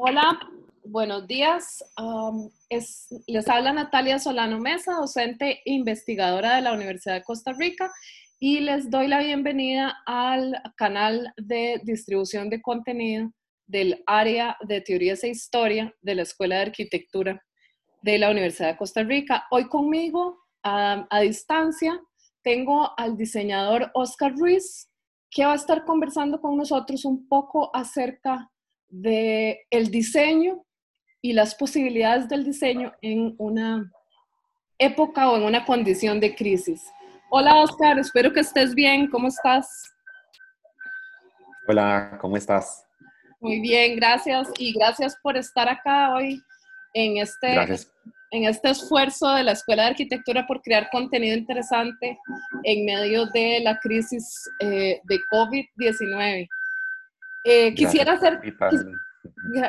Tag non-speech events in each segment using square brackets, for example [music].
Hola, buenos días. les habla Natalia Solano Mesa, docente e investigadora de la Universidad de Costa Rica, y les doy la bienvenida al canal de distribución de contenido del área de teorías e historia de la Escuela de Arquitectura de la Universidad de Costa Rica. Hoy conmigo, a distancia, tengo al diseñador Oscar Ruiz, que va a estar conversando con nosotros un poco acerca de el diseño y las posibilidades del diseño en una época o en una condición de crisis. Hola Oscar, espero que estés bien. ¿Cómo estás? Hola, ¿cómo estás? Muy bien, gracias. Y gracias por estar acá hoy en este, en este esfuerzo de la Escuela de Arquitectura por crear contenido interesante en medio de la crisis eh, de COVID-19. Eh, quisiera hacer,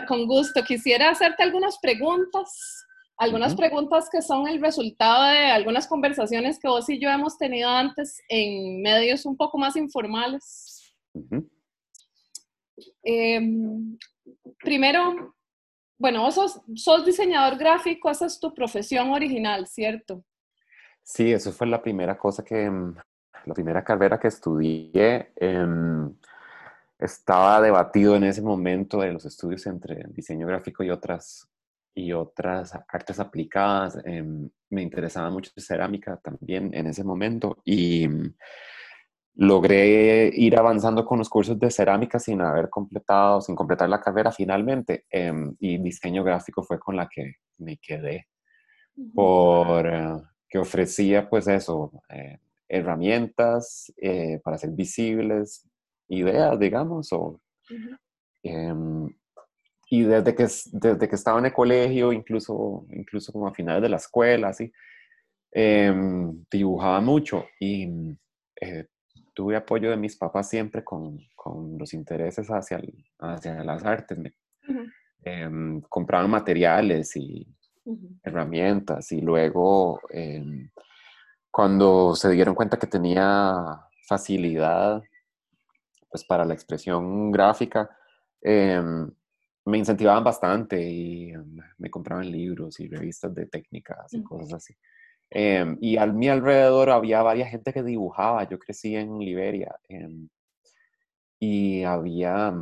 con gusto, quisiera hacerte algunas preguntas, algunas preguntas que son el resultado de algunas conversaciones que vos y yo hemos tenido antes en medios un poco más informales. Em, primero, bueno, vos sos, sos, diseñador gráfico, esa es tu profesión original, ¿cierto? Sí, eso fue la primera cosa que, la primera carrera que estudié. Eh, estaba debatido en ese momento de los estudios entre diseño gráfico y otras, y otras artes aplicadas. Em, me interesaba mucho cerámica también en ese momento y mm, logré ir avanzando con los cursos de cerámica sin haber completado, sin completar la carrera finalmente. Em, y diseño gráfico fue con la que me quedé, por eh, que ofrecía pues eso, eh, herramientas eh, para ser visibles, ideas, digamos, o, em, y desde que, desde que estaba en el colegio, incluso, incluso como a finales de la escuela, así, em, dibujaba mucho y eh, tuve apoyo de mis papás siempre con, con los intereses hacia, hacia las artes. Me, em, compraban materiales y herramientas y luego cuando se dieron cuenta que tenía facilidad pues para la expresión gráfica, em, me incentivaban bastante y em, me compraban libros y revistas de técnicas y cosas así. Em, y a mi alrededor había varias gente que dibujaba. Yo crecí en Liberia y había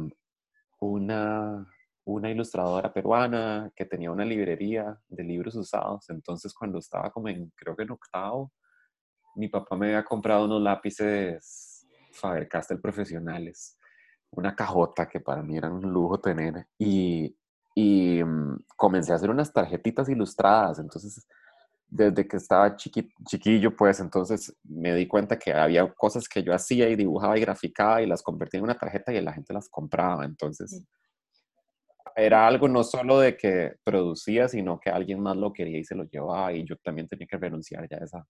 una, una ilustradora peruana que tenía una librería de libros usados. Entonces, cuando estaba como en, creo que en octavo, mi papá me había comprado unos lápices Faber-Castell profesionales, una cajota que para mí era un lujo tener y, y mm, comencé a hacer unas tarjetitas ilustradas, entonces desde que estaba chiquillo, pues entonces me di cuenta que había cosas que yo hacía y dibujaba y graficaba y las convertía en una tarjeta y la gente las compraba, entonces era algo no solo de que producía, sino que alguien más lo quería y se lo llevaba y yo también tenía que renunciar ya a esa,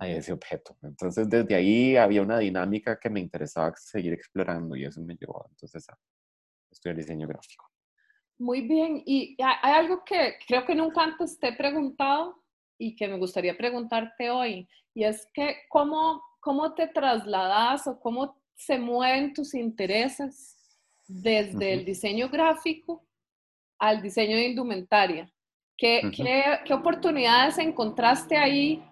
a ese objeto. Entonces, desde ahí había una dinámica que me interesaba seguir explorando y eso me llevó entonces a estudiar diseño gráfico. Muy bien, y hay algo que creo que nunca antes te he preguntado y que me gustaría preguntarte hoy, y es que cómo, cómo te trasladas o cómo se mueven tus intereses desde el diseño gráfico al diseño de indumentaria. ¿Qué, ¿Qué, qué, oportunidades encontraste ahí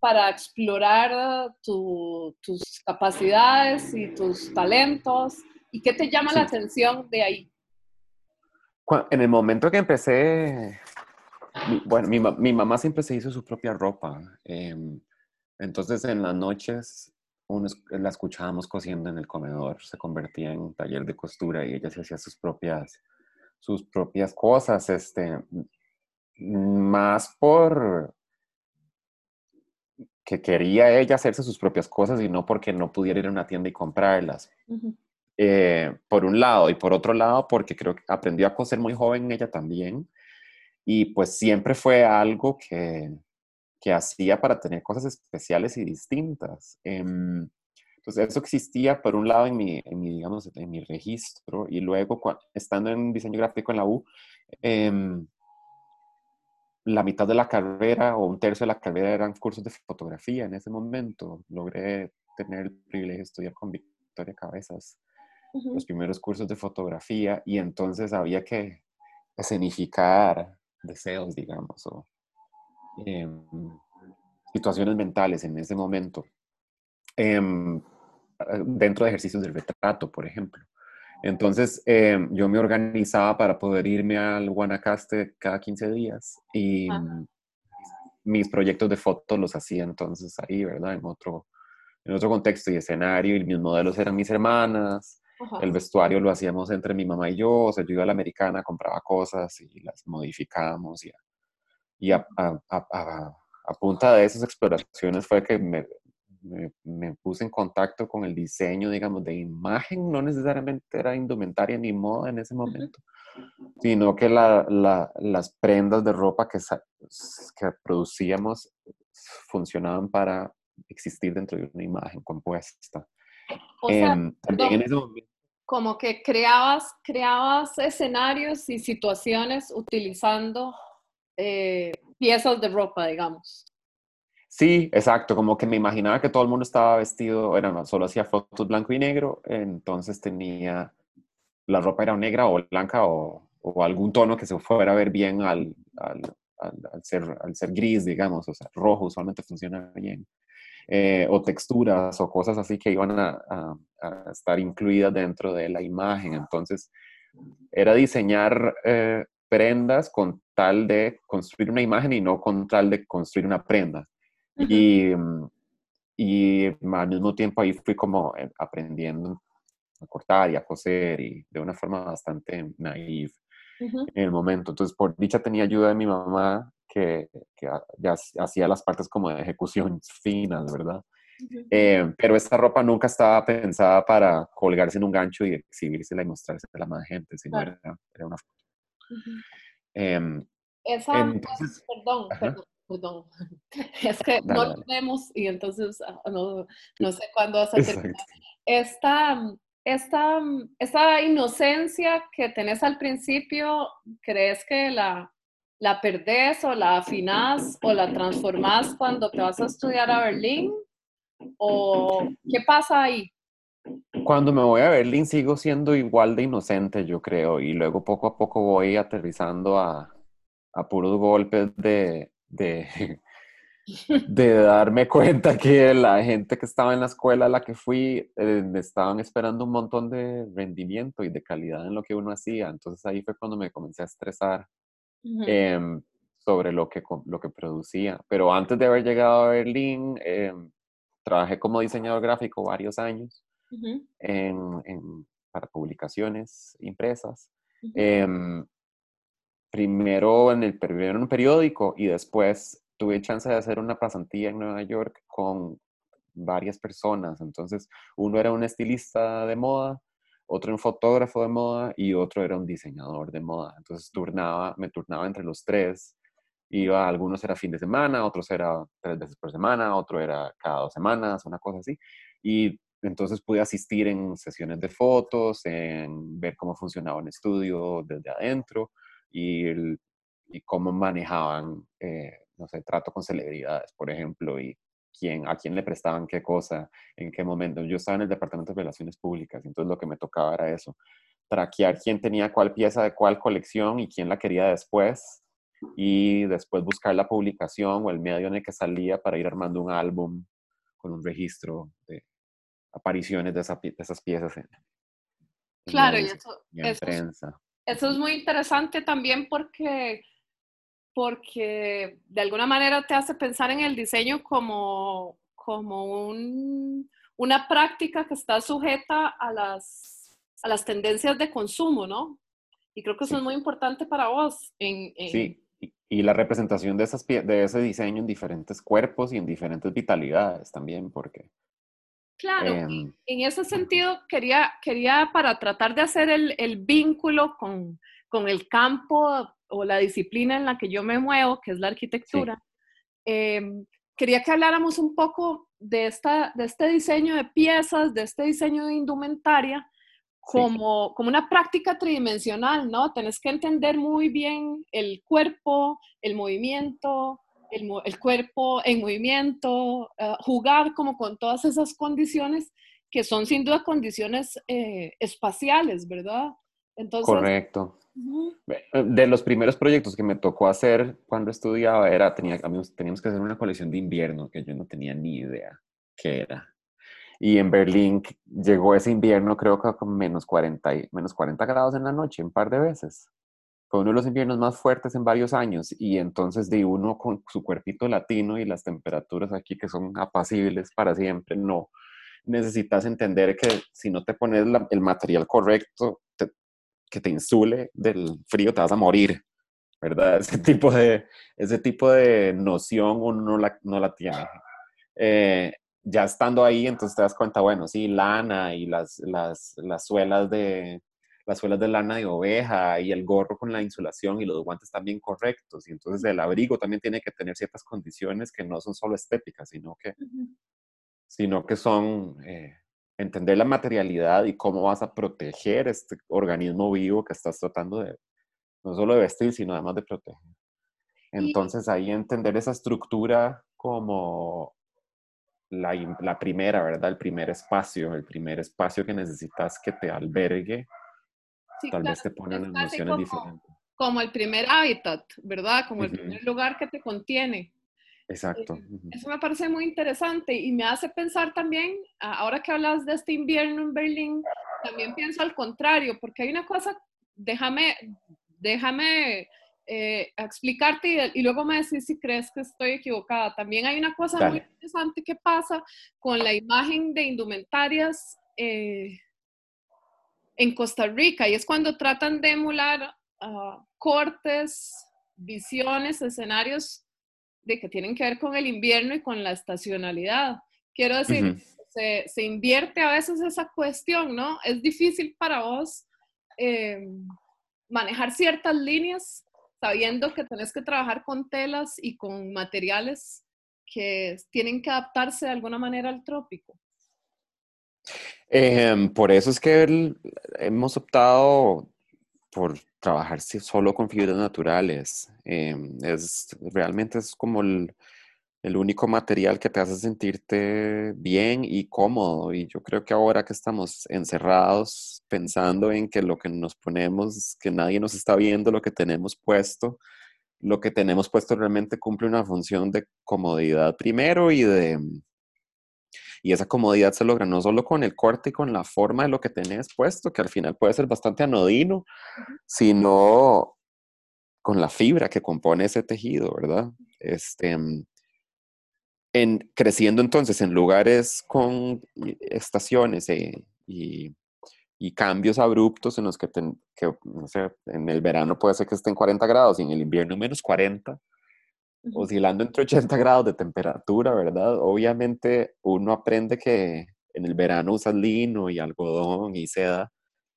para explorar tus capacidades y tus talentos? ¿Y qué te llama la atención de ahí? En el momento que empecé, bueno, mi, mamá siempre se hizo su propia ropa. Em, entonces en las noches la escuchábamos cosiendo en el comedor, se convertía en taller de costura y ella se hacía sus propias, sus propias cosas, este, más por, que quería ella hacerse sus propias cosas y no porque no pudiera ir a una tienda y comprarlas. Eh, por un lado, y por otro lado, porque creo que aprendió a coser muy joven ella también. Y pues siempre fue algo que, que hacía para tener cosas especiales y distintas. Em, entonces, eso existía por un lado en mi, en mi, digamos, en mi registro y luego estando en diseño gráfico en la U, eh, la mitad de la carrera o un tercio de la carrera eran cursos de fotografía en ese momento. Logré tener el privilegio de estudiar con Victoria Cabezas los primeros cursos de fotografía y entonces había que escenificar deseos, digamos, o em, situaciones mentales en ese momento, em, dentro de ejercicios del retrato, por ejemplo. Entonces, em, yo me organizaba para poder irme al Guanacaste cada 15 días y mis proyectos de fotos los hacía entonces ahí, ¿verdad? En otro, en otro contexto y escenario, y mis modelos eran mis hermanas, el vestuario lo hacíamos entre mi mamá y yo, o sea, yo iba a la americana, compraba cosas y las modificábamos y, y a, a, punta de esas exploraciones fue que me, me, puse en contacto con el diseño, digamos, de imagen, no necesariamente era indumentaria ni moda en ese momento, sino que la, las prendas de ropa que, que producíamos funcionaban para existir dentro de una imagen compuesta. Em, como que creabas, creabas escenarios y situaciones utilizando eh, piezas de ropa, digamos. Sí, exacto, como que me imaginaba que todo el mundo estaba vestido, era, solo hacía fotos blanco y negro, entonces tenía, la ropa era negra o blanca o, algún tono que se fuera a ver bien al, al, al, ser, al ser gris, digamos, o sea, rojo usualmente funciona bien. Eh, o texturas o cosas así que iban a, a, estar incluidas dentro de la imagen. Entonces, era diseñar eh, prendas con tal de construir una imagen y no con tal de construir una prenda. Y, y al mismo tiempo ahí fui como eh, aprendiendo a cortar y a coser y de una forma bastante naive en el momento. Entonces, por dicha tenía ayuda de mi mamá que, ya hacía las partes como de ejecución [laughs] finas, ¿verdad? Eh, pero esta ropa nunca estaba pensada para colgarse en un gancho y exhibirse y mostrarse a la más gente, sino era, una foto. Em, Esa, entonces, perdón, perdón, perdón, [laughs] Es que no lo vemos y entonces ah, no, no sé cuándo vas a terminar. Esta, esta, esta inocencia que tenés al principio, ¿crees que la, la perdés o la afinás o la transformás cuando te vas a estudiar a Berlín? ¿O qué pasa ahí? Cuando me voy a Berlín sigo siendo igual de inocente, yo creo, y luego poco a poco voy aterrizando a, a puros golpes de, de, [laughs] de, darme cuenta que la gente que estaba en la escuela a la que fui eh, estaban esperando un montón de rendimiento y de calidad en lo que uno hacía. Entonces ahí fue cuando me comencé a estresar Em, sobre lo que, lo que producía. Pero antes de haber llegado a Berlín, em, trabajé como diseñador gráfico varios años en, para publicaciones impresas. Primero, en el, primero en un periódico y después tuve chance de hacer una pasantía en Nueva York con varias personas. Entonces, uno era un estilista de moda, otro un fotógrafo de moda y otro era un diseñador de moda. Entonces turnaba, me turnaba entre los tres. Iba, algunos era fin de semana, otros era tres veces por semana, otro era cada dos semanas, una cosa así. Y entonces pude asistir en sesiones de fotos, en ver cómo funcionaba un estudio desde adentro y, y cómo manejaban, eh, no sé, trato con celebridades, por ejemplo, y quién, a quién le prestaban qué cosa, en qué momento. Yo estaba en el Departamento de Relaciones Públicas, entonces lo que me tocaba era eso, traquear quién tenía cuál pieza de cuál colección y quién la quería después, y después buscar la publicación o el medio en el que salía para ir armando un álbum con un registro de apariciones de, esas piezas en, claro, y eso, eso es muy interesante también porque porque de alguna manera te hace pensar en el diseño como, como un, una práctica que está sujeta a las, a las tendencias de consumo, ¿no? Y creo que eso es muy importante para vos. En, Sí, y, la representación de, esas, de ese diseño en diferentes cuerpos y en diferentes vitalidades también, porque... Claro, em, en ese sentido quería, quería para tratar de hacer el, el vínculo con, con el campo o la disciplina en la que yo me muevo, que es la arquitectura, em, quería que habláramos un poco de, esta, de este diseño de piezas, de este diseño de indumentaria, como, como una práctica tridimensional, ¿no? Tenés que entender muy bien el cuerpo, el movimiento, el, el cuerpo en movimiento, eh, jugar como con todas esas condiciones que son sin duda condiciones eh, espaciales, ¿verdad? Entonces, Correcto. De los primeros proyectos que me tocó hacer cuando estudiaba era, tenía, teníamos que hacer una colección de invierno que yo no tenía ni idea qué era. Y en Berlín llegó ese invierno creo que con menos 40, menos 40 grados en la noche un par de veces. Fue uno de los inviernos más fuertes en varios años y entonces de uno con su cuerpito latino y las temperaturas aquí que son apacibles para siempre, no. Necesitas entender que si no te pones el material correcto, que te insule del frío, te vas a morir, ¿verdad? [laughs] Ese tipo de, ese tipo de noción uno no la, no la tiene. Eh, ya estando ahí, entonces te das cuenta, bueno, sí, lana y las, las, las suelas de las suelas de lana de oveja y el gorro con la insulación y los guantes también correctos. Y entonces el abrigo también tiene que tener ciertas condiciones que no son solo estéticas, sino que, sino que son eh, entender la materialidad y cómo vas a proteger este organismo vivo que estás tratando de, no solo de vestir, sino además de proteger. Entonces ahí entender esa estructura como la, la, primera, ¿verdad? El primer espacio, el primer espacio que necesitas que te albergue, tal vez te pone una emociones diferentes. Como el primer hábitat, ¿verdad? Como el primer lugar que te contiene. Exacto. Eh, eso me parece muy interesante y me hace pensar también, ahora que hablas de este invierno en Berlín, también pienso al contrario, porque hay una cosa, déjame, déjame eh, explicarte y, luego me decís si crees que estoy equivocada. También hay una cosa muy interesante que pasa con la imagen de indumentarias eh, en Costa Rica y es cuando tratan de emular ah, cortes, visiones, escenarios de que tienen que ver con el invierno y con la estacionalidad. Quiero decir, se, se, invierte a veces esa cuestión, ¿no? Es difícil para vos eh, manejar ciertas líneas sabiendo que tenés que trabajar con telas y con materiales que tienen que adaptarse de alguna manera al trópico. Em, por eso es que hemos optado por trabajar solo con fibras naturales. Em, es, realmente es como el, el, único material que te hace sentirte bien y cómodo. Y yo creo que ahora que estamos encerrados pensando en que lo que nos ponemos, que nadie nos está viendo lo que tenemos puesto, lo que tenemos puesto realmente cumple una función de comodidad primero y de y esa comodidad se logra no solo con el corte y con la forma de lo que tenés puesto, que al final puede ser bastante anodino, sino con la fibra que compone ese tejido, ¿verdad? Este, en, creciendo entonces en lugares con estaciones eh, y, y, cambios abruptos en los que, que no sé, en el verano puede ser que estén 40 grados y en el invierno menos 40, oscilando entre 80 grados de temperatura, ¿verdad? Obviamente uno aprende que en el verano usas lino y algodón y seda,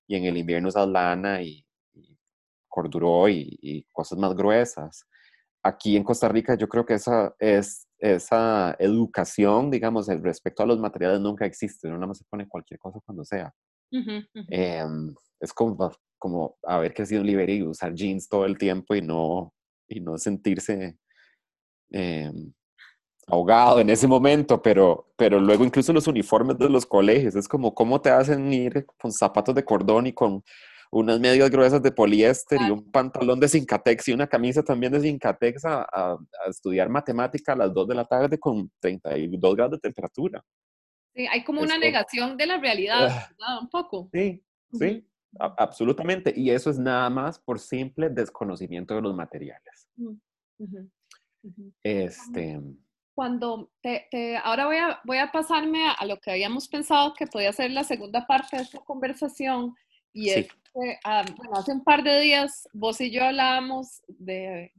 y en el invierno usas lana y, y corduró y, cosas más gruesas. Aquí en Costa Rica yo creo que esa, es, esa educación, digamos, respecto a los materiales nunca existe, uno nada más se pone cualquier cosa cuando sea. Em, es como, como haber crecido en Liberia y usar jeans todo el tiempo y no, y no sentirse Em, ahogado en ese momento, pero, pero luego incluso los uniformes de los colegios, es como cómo te hacen ir con zapatos de cordón y con unas medias gruesas de poliéster y un pantalón de Cincatex y una camisa también de Cincatex a, a, estudiar matemática a las 2 de la tarde con 32 grados de temperatura. Sí, hay como una negación de la realidad, ah. Un poco. Sí, sí, absolutamente. Y eso es nada más por simple desconocimiento de los materiales. Este. Cuando te, ahora voy a, voy a pasarme a, lo que habíamos pensado que podía ser la segunda parte de esta conversación. Y es que, ah, bueno, hace un par de días vos y yo hablábamos de,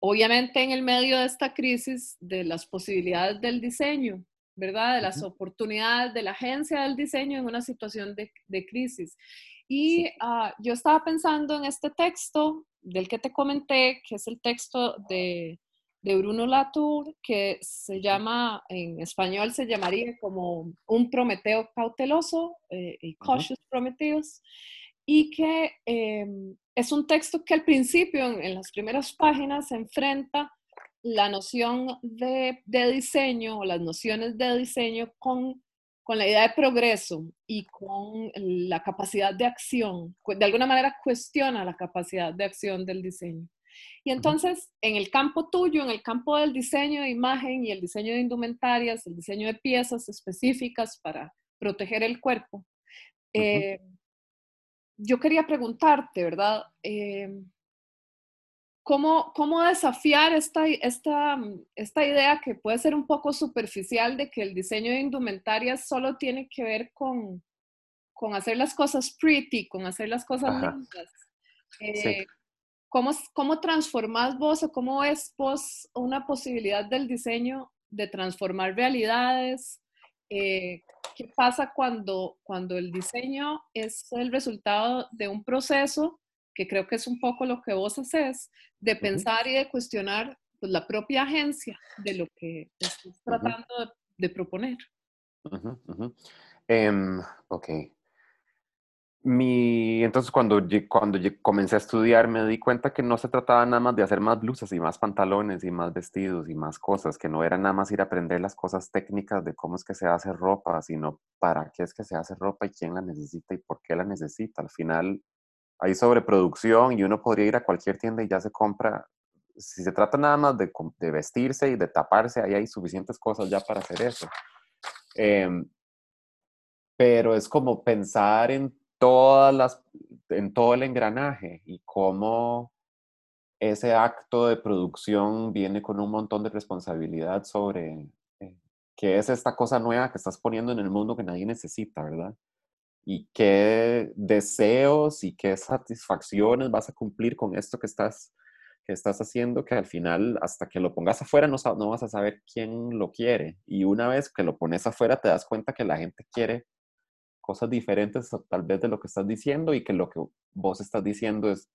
obviamente en el medio de esta crisis, de las posibilidades del diseño, ¿verdad? De las oportunidades de la agencia del diseño en una situación de, de crisis. Y ah, yo estaba pensando en este texto del que te comenté, que es el texto de, de Bruno Latour, que se llama, en español se llamaría como un Prometeo cauteloso, eh, y Cautious Prometheus, y que em, es un texto que al principio, en, las primeras páginas, se enfrenta la noción de, de, diseño o las nociones de diseño con, con la idea de progreso y con la capacidad de acción, de alguna manera cuestiona la capacidad de acción del diseño. Y entonces, en el campo tuyo, en el campo del diseño de imagen y el diseño de indumentarias, el diseño de piezas específicas para proteger el cuerpo, eh, yo quería preguntarte, ¿verdad? Eh, ¿cómo, ¿Cómo desafiar esta, esta, esta idea que puede ser un poco superficial de que el diseño de indumentarias solo tiene que ver con, con hacer las cosas pretty, con hacer las cosas lindas? Eh, ¿cómo, ¿Cómo transformás vos o cómo ves vos una posibilidad del diseño de transformar realidades? Eh, ¿Qué pasa cuando, cuando el diseño es el resultado de un proceso, que creo que es un poco lo que vos haces, de pensar y de cuestionar pues, la propia agencia de lo que estás tratando de, proponer? Em, ok. Mi, entonces cuando, cuando comencé a estudiar me di cuenta que no se trataba nada más de hacer más blusas y más pantalones y más vestidos y más cosas, que no era nada más ir a aprender las cosas técnicas de cómo es que se hace ropa, sino para qué es que se hace ropa y quién la necesita y por qué la necesita. Al final hay sobreproducción y uno podría ir a cualquier tienda y ya se compra. Si se trata nada más de, vestirse y de taparse, ahí hay suficientes cosas ya para hacer eso. Em, pero es como pensar en todas las, en todo el engranaje y cómo ese acto de producción viene con un montón de responsabilidad sobre eh, qué es esta cosa nueva que estás poniendo en el mundo que nadie necesita, ¿verdad? Y qué deseos y qué satisfacciones vas a cumplir con esto que estás, que estás haciendo, que al final, hasta que lo pongas afuera, no, no vas a saber quién lo quiere. Y una vez que lo pones afuera, te das cuenta que la gente quiere cosas diferentes tal vez de lo que estás diciendo y que lo que vos estás diciendo es,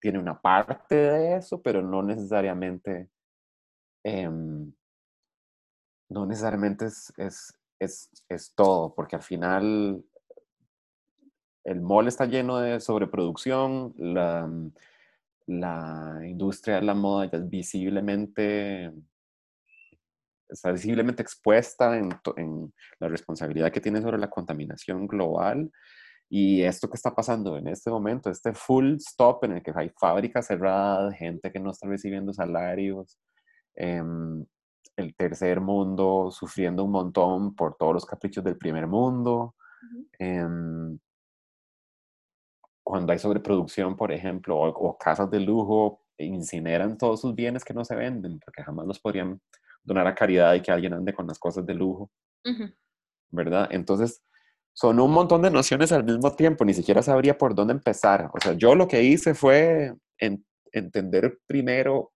tiene una parte de eso, pero no necesariamente, em, no necesariamente es, es, es, es, todo, porque al final el mall está lleno de sobreproducción, la, la industria de la moda ya es visiblemente está visiblemente expuesta en, en, la responsabilidad que tiene sobre la contaminación global. Y esto que está pasando en este momento, este full stop en el que hay fábricas cerradas, gente que no está recibiendo salarios, em, el tercer mundo sufriendo un montón por todos los caprichos del primer mundo. Em, cuando hay sobreproducción, por ejemplo, o, o, casas de lujo incineran todos sus bienes que no se venden, porque jamás los podrían donar a caridad y que alguien ande con las cosas de lujo, ¿verdad? Entonces, son un montón de nociones al mismo tiempo, ni siquiera sabría por dónde empezar. O sea, yo lo que hice fue entender primero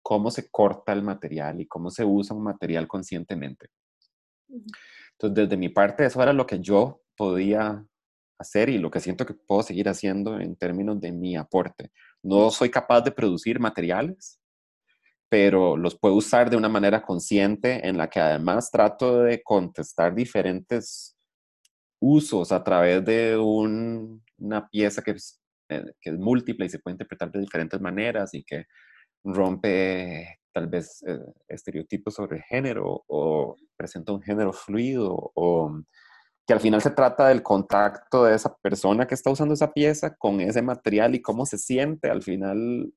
cómo se corta el material y cómo se usa un material conscientemente. Entonces, desde mi parte, eso era lo que yo podía hacer y lo que siento que puedo seguir haciendo en términos de mi aporte. No soy capaz de producir materiales, pero los puedo usar de una manera consciente en la que además trato de contestar diferentes usos a través de una pieza que es, eh, que es múltiple y se puede interpretar de diferentes maneras y que rompe tal vez eh, estereotipos sobre género o presenta un género fluido o que al final se trata del contacto de esa persona que está usando esa pieza con ese material y cómo se siente al final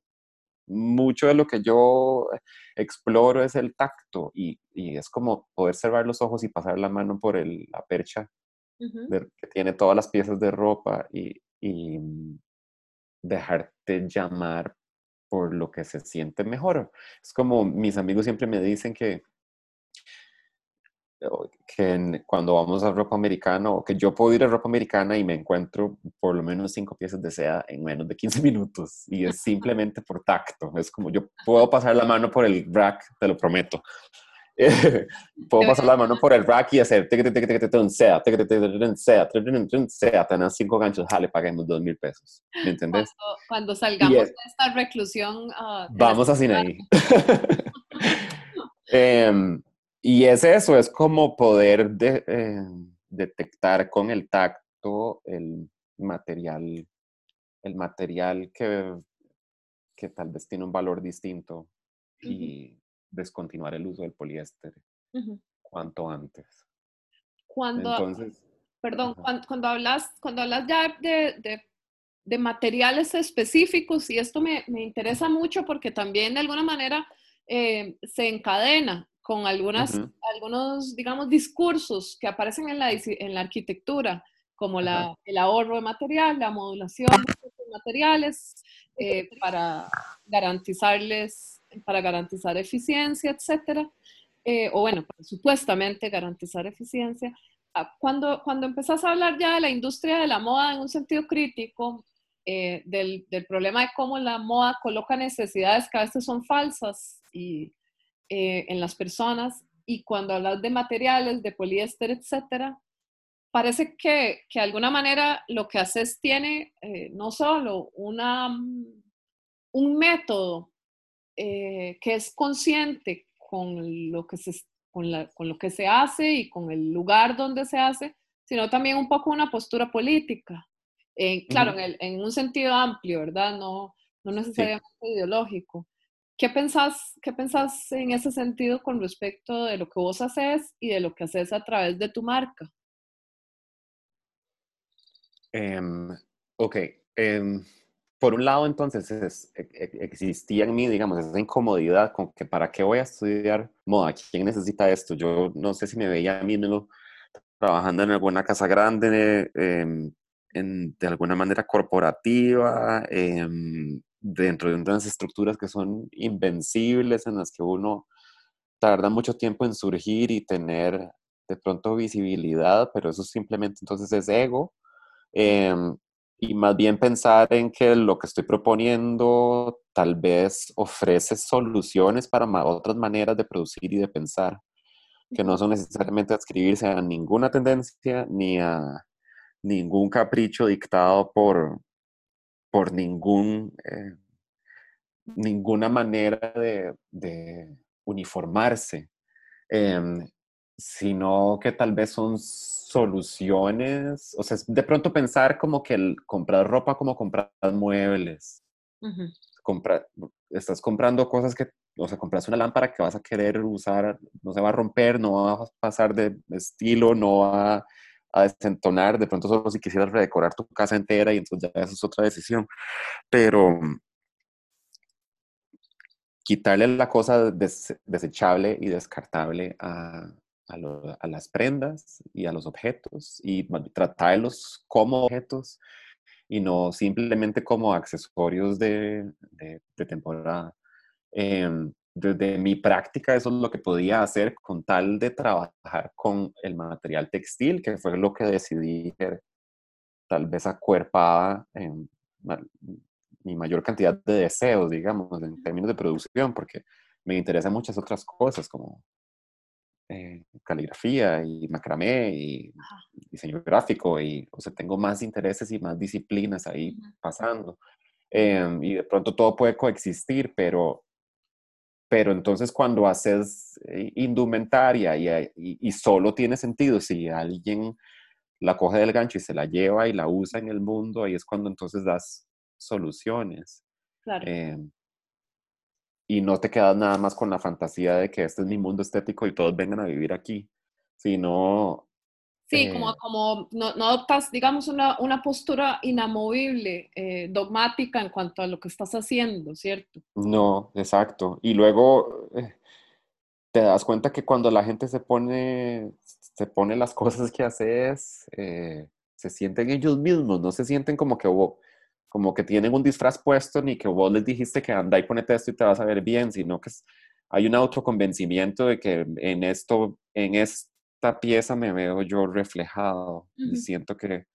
mucho de lo que yo exploro es el tacto y, es como poder cerrar los ojos y pasar la mano por la percha que tiene todas las piezas de ropa y, y, dejarte llamar por lo que se siente mejor. Es como mis amigos siempre me dicen que que cuando vamos a ropa americana o que yo puedo ir a ropa americana y me encuentro por lo menos cinco piezas de seda en menos de 15 minutos y es simplemente por tacto. Es como yo puedo pasar la mano por el rack, te lo prometo. puedo pasar la mano por el rack y hacer un seda, seda, seda, tener cinco ganchos, jale, paguemos dos mil pesos. ¿Me entendés? Cuando, salgamos de esta reclusión. Uh, vamos a Sinaí. eh, y es eso, es como poder eh, detectar con el tacto el material, el material que, que tal vez tiene un valor distinto y descontinuar el uso del poliéster cuanto antes. cuando, perdón, cuando, hablas, cuando hablas ya de, de, materiales específicos, y esto me, me, interesa mucho porque también de alguna manera eh, se encadena con algunas, algunos, digamos, discursos que aparecen en la, en la arquitectura, como la, el ahorro de material, la modulación de materiales, eh, para garantizarles, para garantizar eficiencia, etcétera. Eh, o bueno, supuestamente garantizar eficiencia. Ah, cuando, cuando empezás a hablar ya de la industria de la moda en un sentido crítico, eh, del, del, problema de cómo la moda coloca necesidades que a veces son falsas y, en las personas, y cuando hablas de materiales, de poliéster, etcétera, parece que, que, de alguna manera lo que haces tiene no solo una, un método que es consciente con lo que se, con, con lo que se hace y con el lugar donde se hace, sino también un poco una postura política. claro, en, el, en, un sentido amplio, ¿verdad? No, no necesariamente ideológico. ¿Qué pensás, ¿Qué pensás en ese sentido con respecto de lo que vos haces y de lo que haces a través de tu marca? Um, ok. Um, por un lado, entonces, e, e, existía en mí, digamos, esa incomodidad con que para qué voy a estudiar moda, ¿quién necesita esto? Yo no sé si me veía a mí mismo trabajando en alguna casa grande, em, en, de alguna manera corporativa, em, dentro de unas estructuras que son invencibles, en las que uno tarda mucho tiempo en surgir y tener de pronto visibilidad, pero eso simplemente entonces es ego. Em, y más bien pensar en que lo que estoy proponiendo tal vez ofrece soluciones para otras maneras de producir y de pensar, que no son necesariamente adscribirse a ninguna tendencia ni a ningún capricho dictado por, por ningún, eh, ninguna manera de, de uniformarse, em, sino que tal vez son soluciones, o sea, de pronto pensar como que el comprar ropa como comprar muebles. estás comprando cosas que, o sea, compras una lámpara que vas a querer usar, no se va a romper, no va a pasar de estilo, no va a desentonar, de pronto solo si quisieras redecorar tu casa entera y entonces ya es otra decisión. Pero quitarle la cosa desechable y descartable a, a, las prendas y a los objetos y tratarlos como objetos y no simplemente como accesorios de, de, temporada. Em, desde mi práctica eso es lo que podía hacer con tal de trabajar con el material textil, que fue lo que decidí tal vez acuerpaba en mi mayor cantidad de deseos, digamos, en términos de producción, porque me interesan muchas otras cosas como eh, caligrafía y macramé y diseño gráfico y, o sea, tengo más intereses y más disciplinas ahí pasando. Em, y de pronto todo puede coexistir, pero, pero entonces cuando haces eh, indumentaria y, y, solo tiene sentido si alguien la coge del gancho y se la lleva y la usa en el mundo, ahí es cuando entonces das soluciones. Claro. Em, y no te quedas nada más con la fantasía de que este es mi mundo estético y todos vengan a vivir aquí, sino... Sí, como, eh como no, no, adoptas, digamos, una, una postura inamovible, eh, dogmática en cuanto a lo que estás haciendo, ¿cierto? No, exacto. Y luego eh, te das cuenta que cuando la gente se pone, se pone las [laughs] cosas que haces, se sienten ellos mismos, no se sienten como que como que tienen un disfraz puesto ni que vos les dijiste que anda y ponete esto y te vas a ver bien, sino que hay un autoconvencimiento de que en esto, en esta pieza me veo yo reflejado y siento que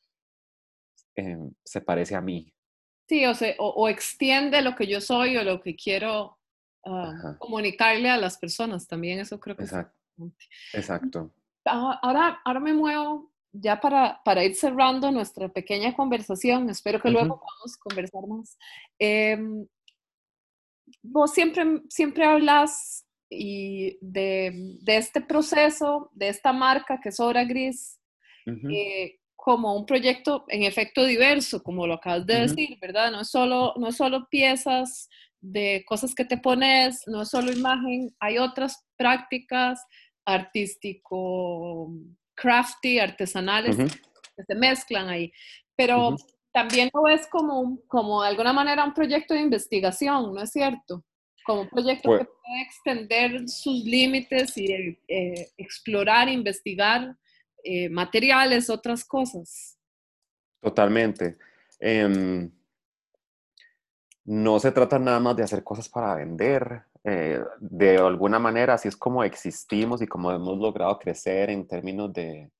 em, se parece a mí. Sí, o, sea, o, extiende lo que yo soy o lo que quiero ah, comunicarle a las personas también, eso creo que Exacto. Exacto. Ahora, ahora me muevo ya para, para, ir cerrando nuestra pequeña conversación, espero que luego podamos conversar más. Em, vos siempre, siempre hablas y de, de, este proceso, de esta marca que es Obra Gris, eh, como un proyecto en efecto diverso, como lo acabas de decir, ¿verdad? No es, solo, no es solo piezas de cosas que te pones, no es solo imagen, hay otras prácticas artístico crafty, artesanales, que se mezclan ahí. Pero también lo ves como, como de alguna manera un proyecto de investigación, ¿no es cierto? Como un proyecto que puede extender sus límites y eh, explorar, investigar eh, materiales, otras cosas. Totalmente. Em, no se trata nada más de hacer cosas para vender. eh, de alguna manera, así es como existimos y como hemos logrado crecer en términos de,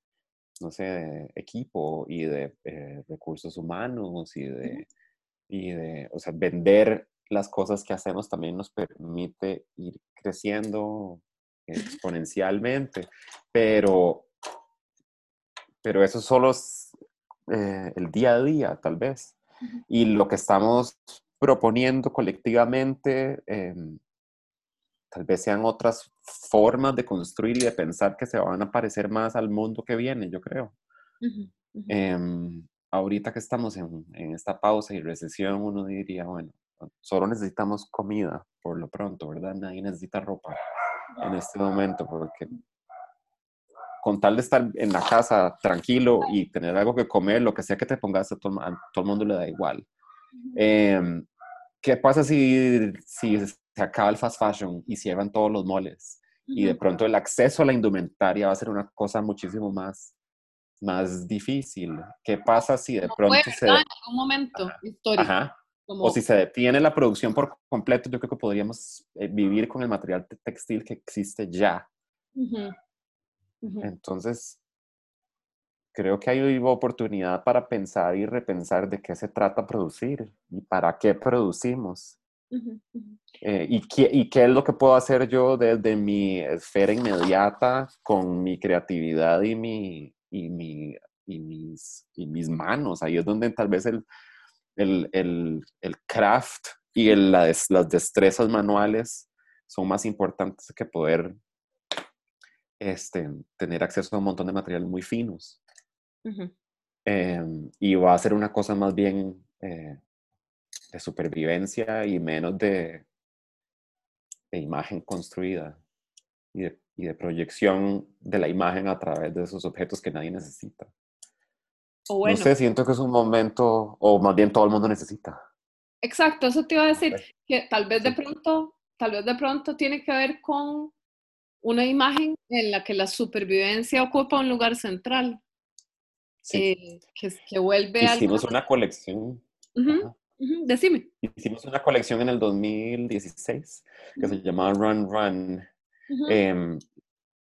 no sé, de equipo y de eh, recursos humanos y de, y de, o sea, vender las cosas que hacemos también nos permite ir creciendo exponencialmente, pero, pero eso solo es eh, el día a día, tal vez. Y lo que estamos proponiendo colectivamente, eh, tal vez sean otras formas de construir y de pensar que se van a parecer más al mundo que viene, yo creo. Em, ahorita que estamos en, en esta pausa y recesión, uno diría, bueno, solo necesitamos comida por lo pronto, ¿verdad? Nadie necesita ropa en este momento porque con tal de estar en la casa tranquilo y tener algo que comer, lo que sea que te pongas, a todo, a todo el mundo le da igual. Em, ¿Qué pasa si, si se acaba el fast fashion y cierran todos los moles? Y de pronto el acceso a la indumentaria va a ser una cosa muchísimo más, más difícil. ¿Qué pasa si de No pronto fue, se... En algún momento histórico. Ajá. Como- O si se detiene la producción por completo, yo creo que podríamos eh, vivir con el material te- textil que existe ya. Ujú, ujú, Entonces, creo que hay oportunidad para pensar y repensar de qué se trata producir y para qué producimos. ujú, ujú. Eh, y, qué, y qué es lo que puedo hacer yo desde mi esfera inmediata con mi creatividad y, mi, y, mi, y, mis, y mis manos. Ahí es donde tal vez el, el, el, el craft y el- la des- las destrezas manuales son más importantes que poder este, tener acceso a un montón de materiales muy finos. Ujú. Em, y va a ser una cosa más bien eh, de supervivencia y menos de, de imagen construida y de, y de proyección de la imagen a través de esos objetos que nadie necesita. O bueno, No sé, siento que es un momento, o más bien todo el mundo necesita. exacto, eso te iba a decir, que tal vez de pronto, tal vez de pronto tiene que ver con una imagen en la que la supervivencia ocupa un lugar central, Sí. eh, que, que vuelve al... Hicimos una colección. Ujú, Decime. Hicimos una colección en el 2016 que se llamaba Run Run. Em,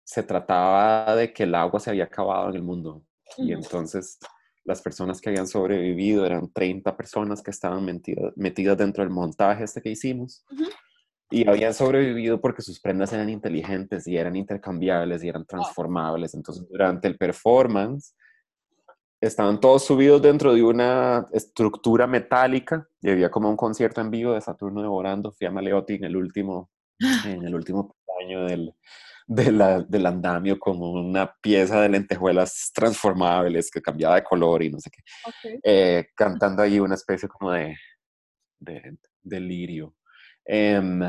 se trataba de que el agua se había acabado en el mundo y entonces las personas que habían sobrevivido eran 30 personas que estaban metidas, metidas dentro del montaje este que hicimos y habían sobrevivido porque sus prendas eran inteligentes y eran intercambiables y eran transformables. Entonces durante el performance estaban todos subidos dentro de una estructura metálica y había como un concierto en vivo de Saturno devorando. Fui a Maleotti en el último, en el último [laughs] año del, de la- del andamio como una pieza de lentejuelas transformables que cambiaba de color y no sé qué, eh, cantando ahí una especie como de, de delirio. Em,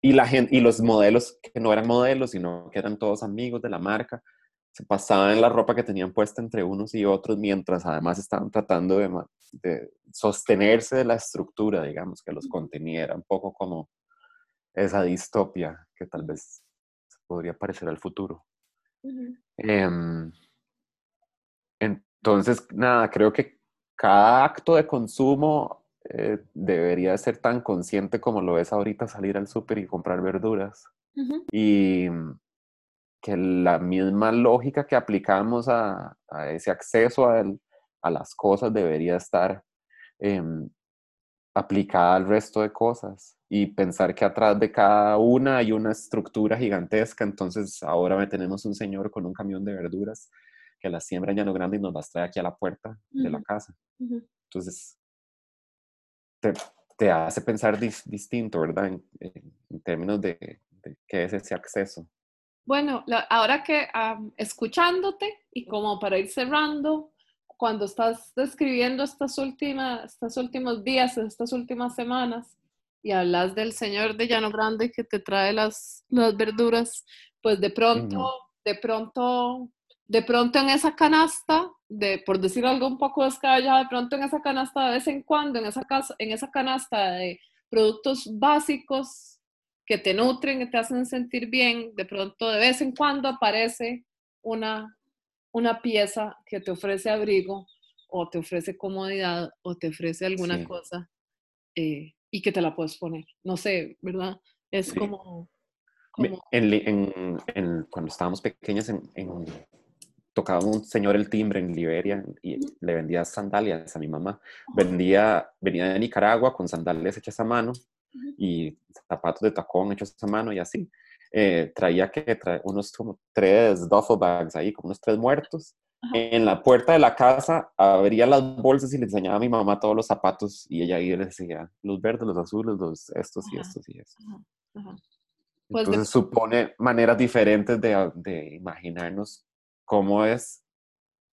y, la gente, y los modelos que no eran modelos, sino que eran todos amigos de la marca, se pasaban la ropa que tenían puesta entre unos y otros, mientras además estaban tratando de sostenerse de la estructura, digamos, que los conteniera, un poco como esa distopia que tal vez podría parecer al futuro. Em, entonces, nada, creo que cada acto de consumo eh, debería ser tan consciente como lo es ahorita salir al súper y comprar verduras. Y que la misma lógica que aplicamos a, a ese acceso a las cosas debería estar em, aplicada al resto de cosas y pensar que atrás de cada una hay una estructura gigantesca. Entonces ahora tenemos un señor con un camión de verduras que las siembra en Llano Grande y nos las trae aquí a la puerta de la casa. Ujú. Entonces te, te hace pensar dis- distinto, ¿verdad? En, en- en términos de, de qué es ese acceso. Bueno, la- ahora que am, escuchándote y como para ir cerrando, cuando estás describiendo estas últimas, estos últimos días, estas últimas semanas, y hablas del señor de Llano Grande que te trae las, las verduras, pues de pronto, de pronto de pronto en esa canasta, de, por decir algo un poco descabellado, de pronto en esa canasta de vez en cuando, en esa, casa, en esa canasta de productos básicos que te nutren, que te hacen sentir bien, de pronto de vez en cuando aparece una, una pieza que te ofrece abrigo o te ofrece comodidad o te ofrece alguna cosa eh, y que te la puedes poner. No sé, ¿verdad? Es como... cuando estábamos pequeños, en, tocaba un señor el timbre en Liberia y le vendía sandalias a mi mamá. Vendía, venía de Nicaragua con sandalias hechas a mano y zapatos de tacón hechos a mano y así. Eh, traía que unos como tres duffel bags ahí, como unos tres muertos. En la puerta de la casa abría las bolsas y le enseñaba a mi mamá todos los zapatos y ella ahí le decía los verdes, los azules, los estos y estos y estos. Pues Entonces supone maneras diferentes de, de, imaginarnos cómo es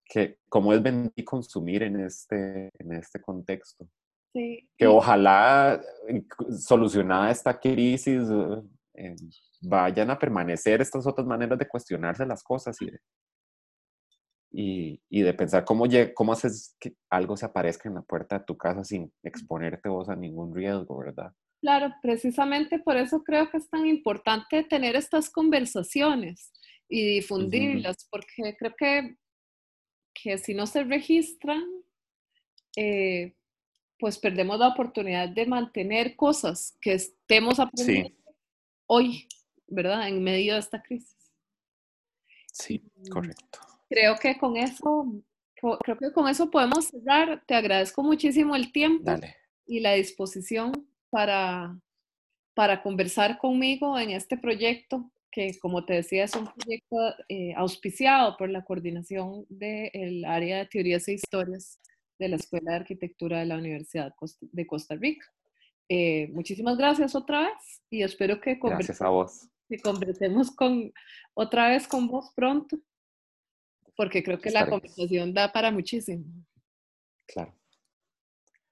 que cómo es vender y consumir en este, en este contexto. Sí. Que ojalá solucionada esta crisis eh, vayan a permanecer estas otras maneras de cuestionarse las cosas y de, y, y de pensar cómo, cómo haces que algo se aparezca en la puerta de tu casa sin exponerte vos a ningún riesgo, ¿verdad? Claro, precisamente por eso creo que es tan importante tener estas conversaciones y difundirlas, porque creo que, que si no se registran, eh, pues perdemos la oportunidad de mantener cosas que estemos aprendiendo hoy, ¿verdad? En medio de esta crisis. Sí, correcto. Creo que con eso, creo que con eso podemos cerrar. Te agradezco muchísimo el tiempo y la disposición para, para conversar conmigo en este proyecto que como te decía es un proyecto eh, auspiciado por la coordinación del área de teorías e historias de la Escuela de Arquitectura de la Universidad de Costa Rica. Eh, muchísimas gracias otra vez y espero que, gracias a vos. Que conversemos con, otra vez con vos pronto, porque creo que la conversación da para muchísimo. Claro.